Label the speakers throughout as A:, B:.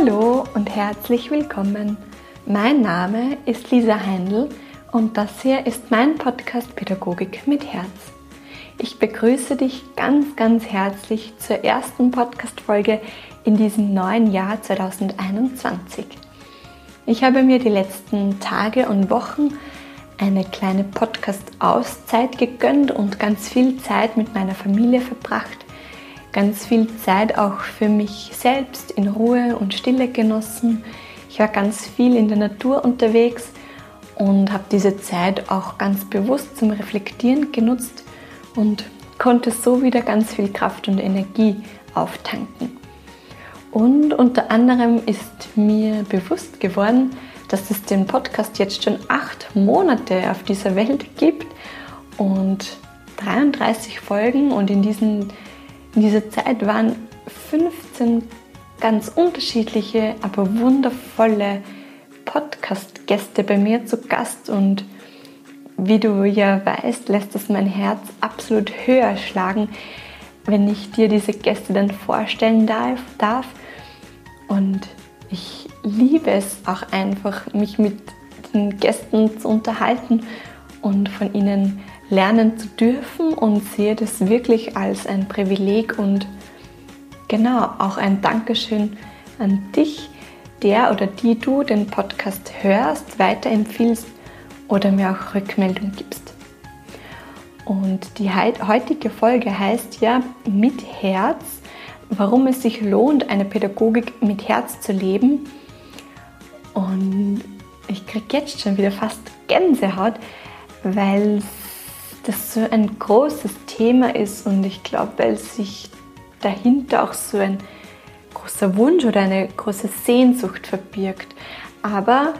A: Hallo und herzlich willkommen. Mein Name ist Lisa Heindl und das hier ist mein Podcast Pädagogik mit Herz. Ich begrüße dich ganz, ganz herzlich zur ersten Podcast-Folge in diesem neuen Jahr 2021. Ich habe mir die letzten Tage und Wochen eine kleine Podcast-Auszeit gegönnt und ganz viel Zeit mit meiner Familie verbracht ganz viel Zeit auch für mich selbst in Ruhe und Stille genossen. Ich war ganz viel in der Natur unterwegs und habe diese Zeit auch ganz bewusst zum Reflektieren genutzt und konnte so wieder ganz viel Kraft und Energie auftanken. Und unter anderem ist mir bewusst geworden, dass es den Podcast jetzt schon acht Monate auf dieser Welt gibt und 33 Folgen und in diesen in dieser Zeit waren 15 ganz unterschiedliche, aber wundervolle Podcast-Gäste bei mir zu Gast und wie du ja weißt, lässt das mein Herz absolut höher schlagen, wenn ich dir diese Gäste dann vorstellen darf. Und ich liebe es auch einfach, mich mit den Gästen zu unterhalten und von ihnen lernen zu dürfen und sehe das wirklich als ein Privileg und genau auch ein Dankeschön an dich, der oder die du den Podcast hörst, weiterempfiehlst oder mir auch Rückmeldung gibst. Und die heutige Folge heißt ja mit Herz, warum es sich lohnt, eine Pädagogik mit Herz zu leben. Und ich kriege jetzt schon wieder fast Gänsehaut, weil es das so ein großes Thema ist und ich glaube, weil sich dahinter auch so ein großer Wunsch oder eine große Sehnsucht verbirgt. Aber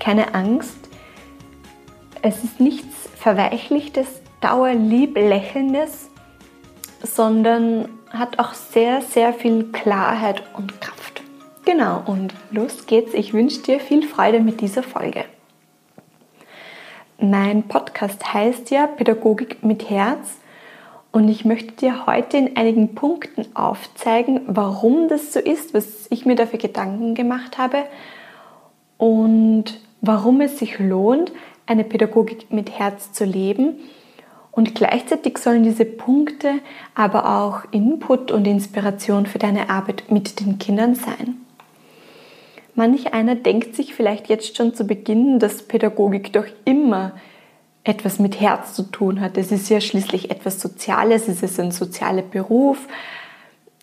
A: keine Angst, es ist nichts Verweichlichtes, dauerlieb sondern hat auch sehr, sehr viel Klarheit und Kraft. Genau, und los geht's. Ich wünsche dir viel Freude mit dieser Folge. Mein Podcast heißt ja Pädagogik mit Herz und ich möchte dir heute in einigen Punkten aufzeigen, warum das so ist, was ich mir dafür Gedanken gemacht habe und warum es sich lohnt, eine Pädagogik mit Herz zu leben. Und gleichzeitig sollen diese Punkte aber auch Input und Inspiration für deine Arbeit mit den Kindern sein. Manch einer denkt sich vielleicht jetzt schon zu Beginn, dass Pädagogik doch immer etwas mit Herz zu tun hat. Es ist ja schließlich etwas Soziales, es ist ein sozialer Beruf.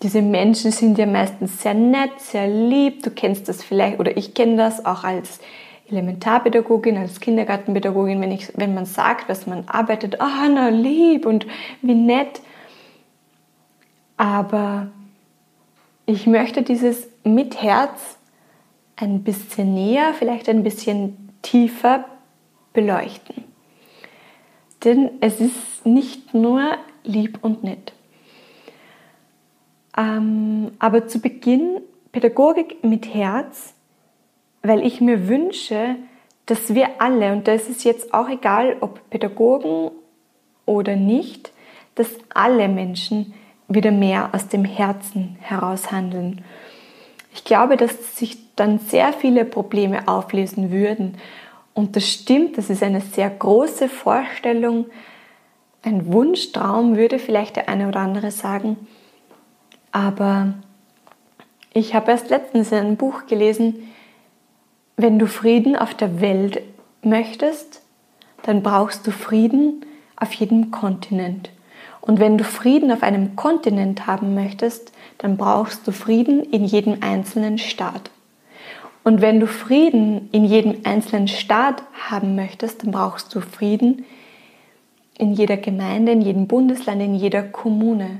A: Diese Menschen sind ja meistens sehr nett, sehr lieb. Du kennst das vielleicht, oder ich kenne das auch als Elementarpädagogin, als Kindergartenpädagogin, wenn, ich, wenn man sagt, was man arbeitet, ah, oh, na lieb und wie nett. Aber ich möchte dieses mit Herz ein bisschen näher, vielleicht ein bisschen tiefer beleuchten. Denn es ist nicht nur lieb und nett. Ähm, aber zu Beginn Pädagogik mit Herz, weil ich mir wünsche, dass wir alle, und da ist es jetzt auch egal, ob Pädagogen oder nicht, dass alle Menschen wieder mehr aus dem Herzen heraus handeln. Ich glaube, dass sich dann sehr viele Probleme auflösen würden. Und das stimmt, das ist eine sehr große Vorstellung, ein Wunschtraum, würde vielleicht der eine oder andere sagen. Aber ich habe erst letztens in einem Buch gelesen, wenn du Frieden auf der Welt möchtest, dann brauchst du Frieden auf jedem Kontinent. Und wenn du Frieden auf einem Kontinent haben möchtest, dann brauchst du Frieden in jedem einzelnen Staat. Und wenn du Frieden in jedem einzelnen Staat haben möchtest, dann brauchst du Frieden in jeder Gemeinde, in jedem Bundesland, in jeder Kommune.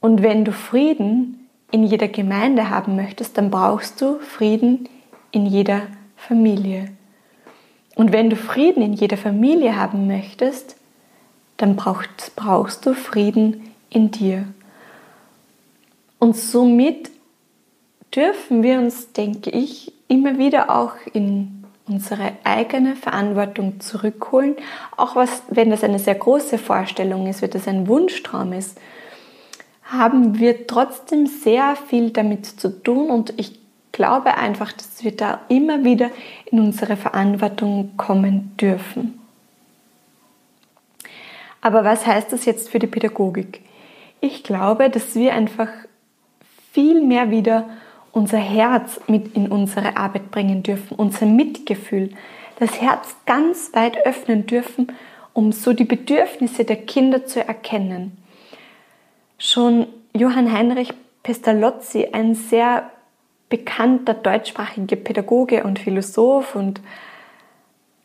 A: Und wenn du Frieden in jeder Gemeinde haben möchtest, dann brauchst du Frieden in jeder Familie. Und wenn du Frieden in jeder Familie haben möchtest, dann brauchst, brauchst du Frieden in dir. Und somit dürfen wir uns, denke ich, immer wieder auch in unsere eigene Verantwortung zurückholen, auch was, wenn das eine sehr große Vorstellung ist, wenn das ein Wunschtraum ist, haben wir trotzdem sehr viel damit zu tun und ich glaube einfach, dass wir da immer wieder in unsere Verantwortung kommen dürfen. Aber was heißt das jetzt für die Pädagogik? Ich glaube, dass wir einfach viel mehr wieder unser Herz mit in unsere Arbeit bringen dürfen, unser Mitgefühl, das Herz ganz weit öffnen dürfen, um so die Bedürfnisse der Kinder zu erkennen. Schon Johann Heinrich Pestalozzi, ein sehr bekannter deutschsprachiger Pädagoge und Philosoph und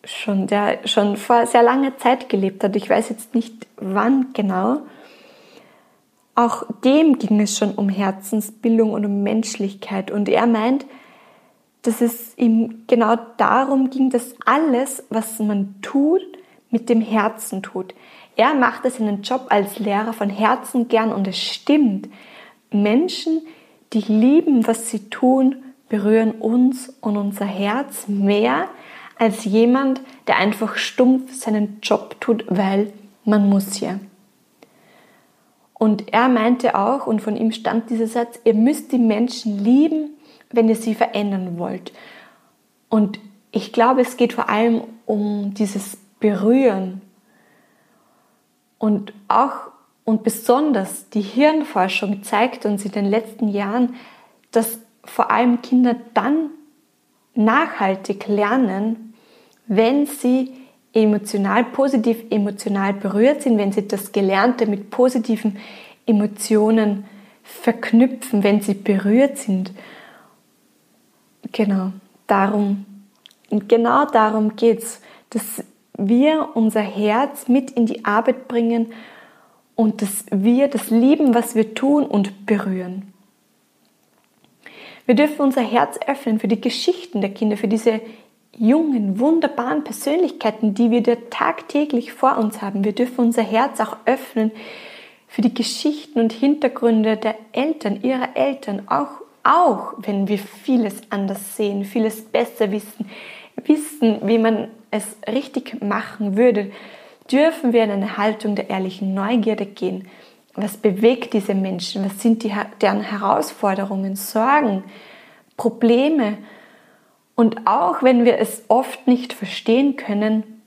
A: schon, der schon vor sehr langer Zeit gelebt hat. Ich weiß jetzt nicht wann genau. Auch dem ging es schon um Herzensbildung und um Menschlichkeit. Und er meint, dass es ihm genau darum ging, dass alles, was man tut, mit dem Herzen tut. Er macht es in seinen Job als Lehrer von Herzen gern und es stimmt. Menschen, die lieben, was sie tun, berühren uns und unser Herz mehr als jemand, der einfach stumpf seinen Job tut, weil man muss ja. Und er meinte auch, und von ihm stand dieser Satz, ihr müsst die Menschen lieben, wenn ihr sie verändern wollt. Und ich glaube, es geht vor allem um dieses Berühren. Und auch und besonders die Hirnforschung zeigt uns in den letzten Jahren, dass vor allem Kinder dann nachhaltig lernen, wenn sie emotional, positiv emotional berührt sind, wenn sie das Gelernte mit positiven Emotionen verknüpfen, wenn sie berührt sind. Genau, darum, genau darum geht es, dass wir unser Herz mit in die Arbeit bringen und dass wir das lieben, was wir tun und berühren. Wir dürfen unser Herz öffnen für die Geschichten der Kinder, für diese jungen, wunderbaren Persönlichkeiten, die wir da tagtäglich vor uns haben. Wir dürfen unser Herz auch öffnen für die Geschichten und Hintergründe der Eltern, ihrer Eltern, auch, auch wenn wir vieles anders sehen, vieles besser wissen, wissen, wie man es richtig machen würde, dürfen wir in eine Haltung der ehrlichen Neugierde gehen. Was bewegt diese Menschen? Was sind die, deren Herausforderungen, Sorgen, Probleme? Und auch wenn wir es oft nicht verstehen können,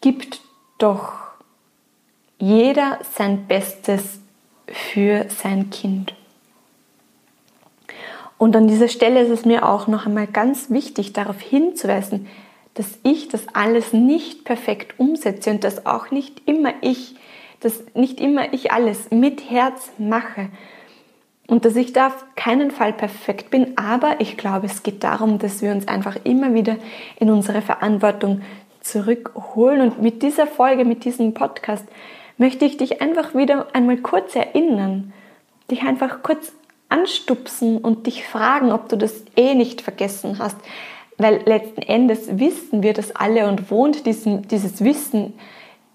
A: gibt doch jeder sein Bestes für sein Kind. Und an dieser Stelle ist es mir auch noch einmal ganz wichtig, darauf hinzuweisen, dass ich das alles nicht perfekt umsetze und dass auch nicht immer ich, dass nicht immer ich alles mit Herz mache, und dass ich da auf keinen Fall perfekt bin, aber ich glaube, es geht darum, dass wir uns einfach immer wieder in unsere Verantwortung zurückholen. Und mit dieser Folge, mit diesem Podcast, möchte ich dich einfach wieder einmal kurz erinnern, dich einfach kurz anstupsen und dich fragen, ob du das eh nicht vergessen hast. Weil letzten Endes wissen wir das alle und wohnt diesen, dieses Wissen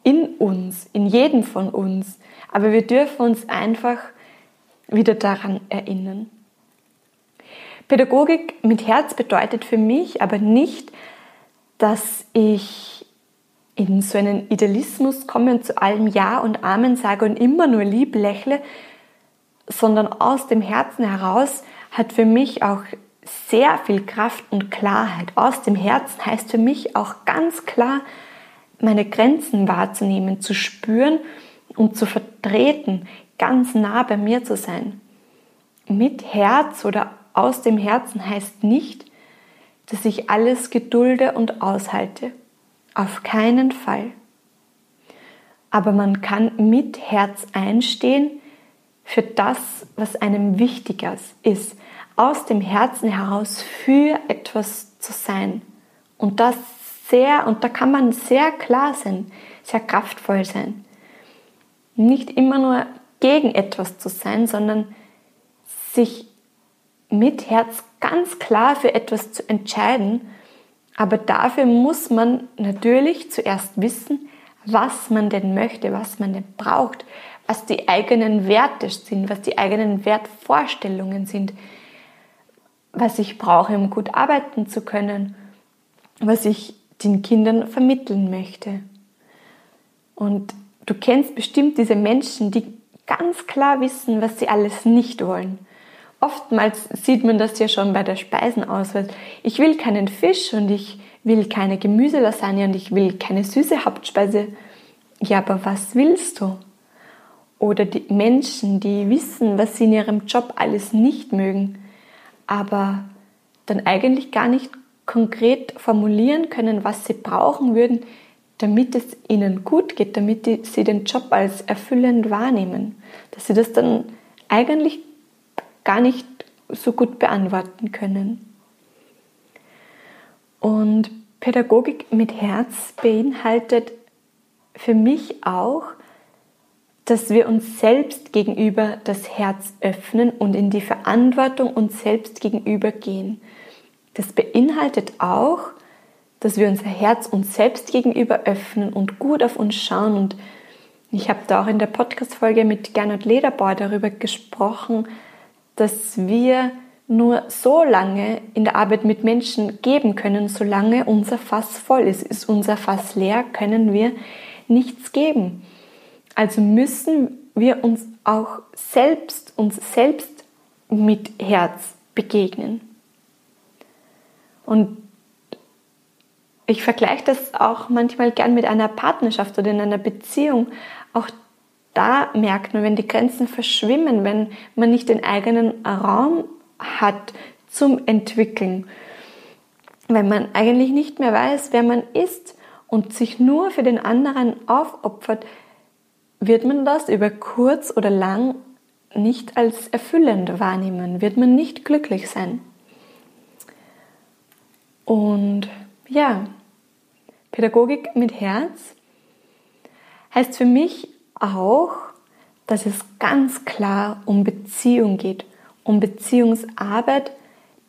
A: in uns, in jedem von uns. Aber wir dürfen uns einfach wieder daran erinnern. Pädagogik mit Herz bedeutet für mich aber nicht, dass ich in so einen Idealismus komme und zu allem Ja und Amen sage und immer nur lieb lächle, sondern aus dem Herzen heraus hat für mich auch sehr viel Kraft und Klarheit. Aus dem Herzen heißt für mich auch ganz klar, meine Grenzen wahrzunehmen, zu spüren und zu vertreten, ganz nah bei mir zu sein. Mit Herz oder aus dem Herzen heißt nicht, dass ich alles gedulde und aushalte. Auf keinen Fall. Aber man kann mit Herz einstehen für das, was einem wichtiger ist. Aus dem Herzen heraus für etwas zu sein. Und das sehr, und da kann man sehr klar sein, sehr kraftvoll sein. Nicht immer nur gegen etwas zu sein, sondern sich mit Herz ganz klar für etwas zu entscheiden. Aber dafür muss man natürlich zuerst wissen, was man denn möchte, was man denn braucht, was die eigenen Werte sind, was die eigenen Wertvorstellungen sind, was ich brauche, um gut arbeiten zu können, was ich den Kindern vermitteln möchte. Und du kennst bestimmt diese Menschen, die ganz klar wissen, was sie alles nicht wollen. oftmals sieht man das ja schon bei der Speisenauswahl. Ich will keinen Fisch und ich will keine Gemüselasagne und ich will keine süße Hauptspeise. Ja, aber was willst du? Oder die Menschen, die wissen, was sie in ihrem Job alles nicht mögen, aber dann eigentlich gar nicht konkret formulieren können, was sie brauchen würden, damit es ihnen gut geht, damit die, sie den Job als erfüllend wahrnehmen. Dass sie das dann eigentlich gar nicht so gut beantworten können. Und Pädagogik mit Herz beinhaltet für mich auch, dass wir uns selbst gegenüber das Herz öffnen und in die Verantwortung uns selbst gegenüber gehen. Das beinhaltet auch, dass wir unser Herz uns selbst gegenüber öffnen und gut auf uns schauen. Und ich habe da auch in der Podcast-Folge mit Gernot Lederbauer darüber gesprochen, dass wir nur so lange in der Arbeit mit Menschen geben können, solange unser Fass voll ist. Ist unser Fass leer, können wir nichts geben. Also müssen wir uns auch selbst, uns selbst mit Herz begegnen. Und ich vergleiche das auch manchmal gern mit einer Partnerschaft oder in einer Beziehung. Auch da merkt man, wenn die Grenzen verschwimmen, wenn man nicht den eigenen Raum hat zum Entwickeln, wenn man eigentlich nicht mehr weiß, wer man ist und sich nur für den anderen aufopfert, wird man das über kurz oder lang nicht als erfüllend wahrnehmen, wird man nicht glücklich sein. Und ja, Pädagogik mit Herz heißt für mich auch, dass es ganz klar um Beziehung geht, um Beziehungsarbeit,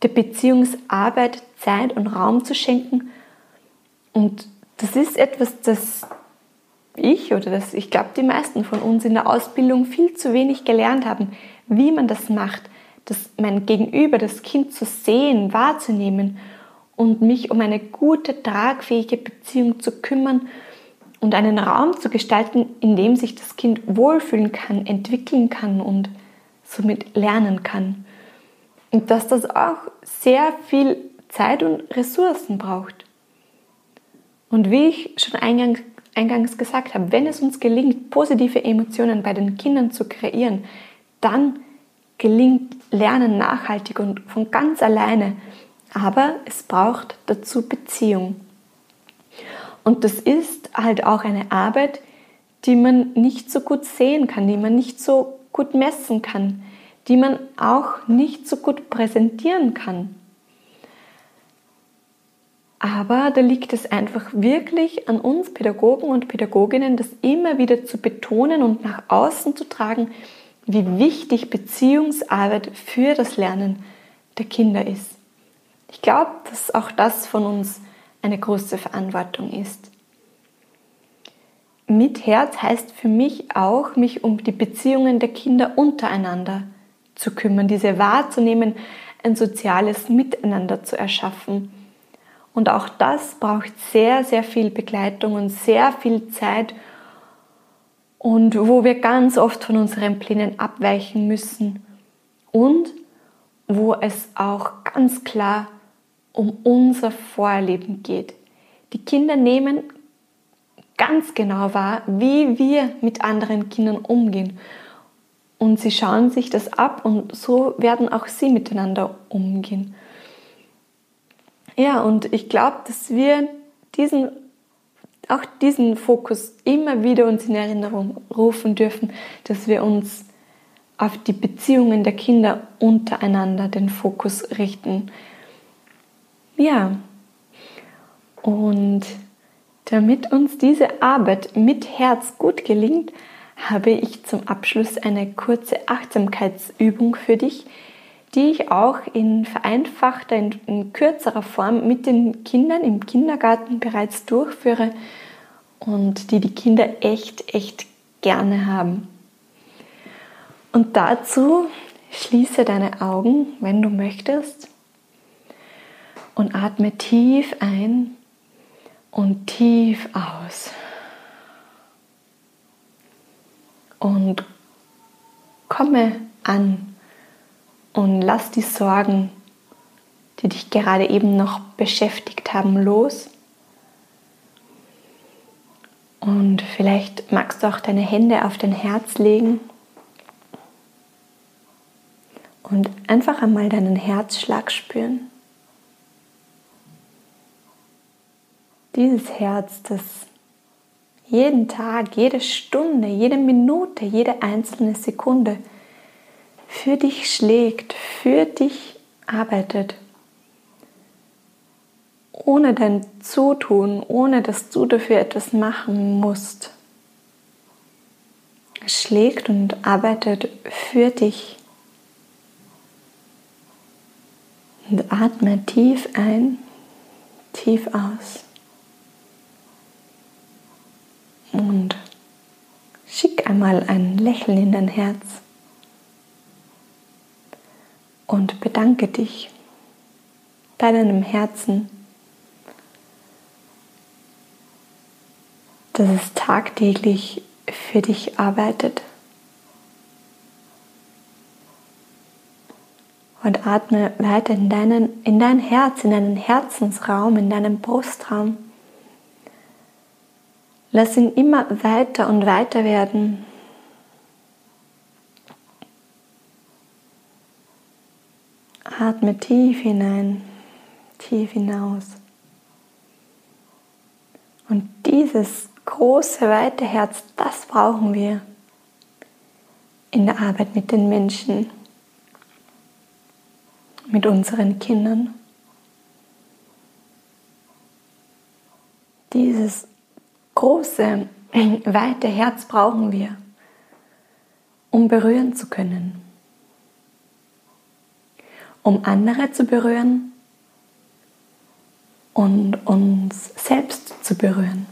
A: der Beziehungsarbeit Zeit und Raum zu schenken. Und das ist etwas, das ich oder das ich glaube die meisten von uns in der Ausbildung viel zu wenig gelernt haben, wie man das macht, das mein Gegenüber, das Kind zu sehen, wahrzunehmen und mich um eine gute, tragfähige Beziehung zu kümmern und einen Raum zu gestalten, in dem sich das Kind wohlfühlen kann, entwickeln kann und somit lernen kann. Und dass das auch sehr viel Zeit und Ressourcen braucht. Und wie ich schon eingangs, eingangs gesagt habe, wenn es uns gelingt, positive Emotionen bei den Kindern zu kreieren, dann gelingt Lernen nachhaltig und von ganz alleine aber es braucht dazu Beziehung. Und das ist halt auch eine Arbeit, die man nicht so gut sehen kann, die man nicht so gut messen kann, die man auch nicht so gut präsentieren kann. Aber da liegt es einfach wirklich an uns Pädagogen und Pädagoginnen, das immer wieder zu betonen und nach außen zu tragen, wie wichtig Beziehungsarbeit für das Lernen der Kinder ist. Ich glaube, dass auch das von uns eine große Verantwortung ist. Mit Herz heißt für mich auch, mich um die Beziehungen der Kinder untereinander zu kümmern, diese wahrzunehmen, ein soziales Miteinander zu erschaffen. Und auch das braucht sehr, sehr viel Begleitung und sehr viel Zeit und wo wir ganz oft von unseren Plänen abweichen müssen und wo es auch ganz klar um unser Vorleben geht. Die Kinder nehmen ganz genau wahr, wie wir mit anderen Kindern umgehen. Und sie schauen sich das ab und so werden auch sie miteinander umgehen. Ja, und ich glaube, dass wir diesen, auch diesen Fokus immer wieder uns in Erinnerung rufen dürfen, dass wir uns auf die Beziehungen der Kinder untereinander den Fokus richten. Ja, und damit uns diese Arbeit mit Herz gut gelingt, habe ich zum Abschluss eine kurze Achtsamkeitsübung für dich, die ich auch in vereinfachter, in, kürzerer Form mit den Kindern im Kindergarten bereits durchführe und die die Kinder echt, echt gerne haben. Und dazu schließe deine Augen, wenn du möchtest und atme tief ein und tief aus. Und komme an und lass die Sorgen, die dich gerade eben noch beschäftigt haben, los. Und vielleicht magst du auch deine Hände auf dein Herz legen und einfach einmal deinen Herzschlag spüren. Dieses Herz, das jeden Tag, jede Stunde, jede Minute, jede einzelne Sekunde für dich schlägt, für dich arbeitet. Ohne dein Zutun, ohne dass du dafür etwas machen musst. Schlägt und arbeitet für dich. Und atme tief ein, tief aus. Und schick einmal ein Lächeln in dein Herz. Und bedanke dich bei deinem Herzen, dass es tagtäglich für dich arbeitet. Und atme weiter in, deinen, in dein Herz, in deinen Herzensraum, in deinen Brustraum. Lass ihn immer weiter und weiter werden. Atme tief hinein, tief hinaus. Und dieses große, weite Herz, das brauchen wir in der Arbeit mit den Menschen, mit unseren Kindern. Dieses große, weite Herz brauchen wir, um berühren zu können. Um andere zu berühren und uns selbst zu berühren.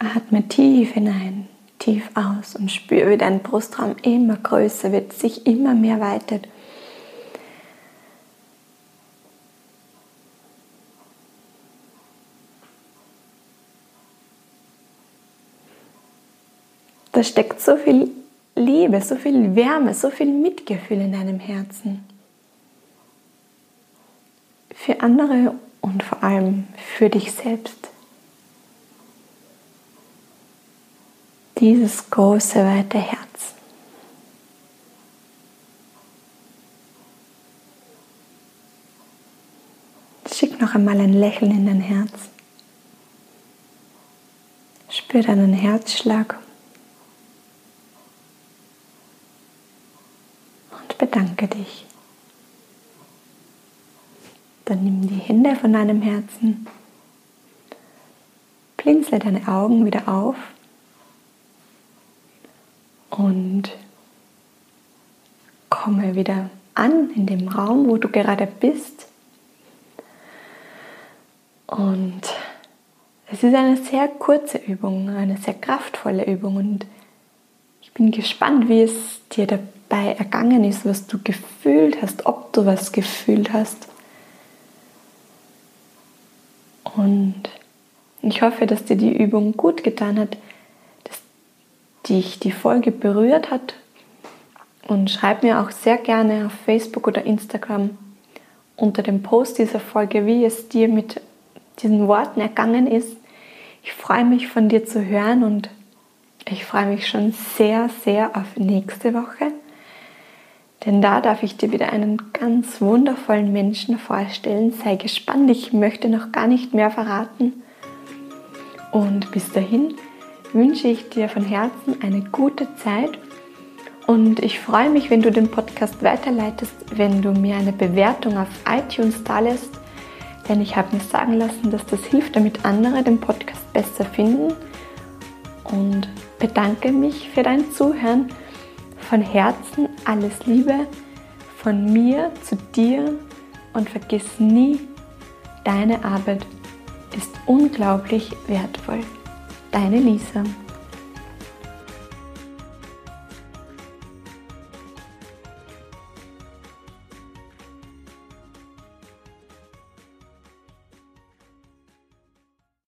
A: Atme tief hinein, tief aus und spüre, wie dein Brustraum immer größer wird, sich immer mehr weitet Da steckt so viel Liebe, so viel Wärme, so viel Mitgefühl in deinem Herzen. Für andere und vor allem für dich selbst. Dieses große, weite Herz. Schick noch einmal ein Lächeln in dein Herz. Spür deinen Herzschlag. Bedanke dich. Dann nimm die Hände von deinem Herzen, blinzle deine Augen wieder auf und komme wieder an in dem Raum, wo du gerade bist. Und es ist eine sehr kurze Übung, eine sehr kraftvolle Übung und ich bin gespannt, wie es dir dabei dabei ergangen ist, was du gefühlt hast, ob du was gefühlt hast. Und ich hoffe, dass dir die Übung gut getan hat, dass dich die Folge berührt hat. Und schreib mir auch sehr gerne auf Facebook oder Instagram unter dem Post dieser Folge, wie es dir mit diesen Worten ergangen ist. Ich freue mich von dir zu hören und ich freue mich schon sehr, sehr auf nächste Woche. Denn da darf ich dir wieder einen ganz wundervollen Menschen vorstellen. Sei gespannt, ich möchte noch gar nicht mehr verraten. Und bis dahin wünsche ich dir von Herzen eine gute Zeit. Und ich freue mich, wenn du den Podcast weiterleitest, wenn du mir eine Bewertung auf iTunes da lässt. Denn ich habe mir sagen lassen, dass das hilft, damit andere den Podcast besser finden. Und bedanke mich für dein Zuhören von Herzen alles Liebe von mir zu dir und vergiss nie, deine Arbeit ist unglaublich wertvoll. Deine Lisa.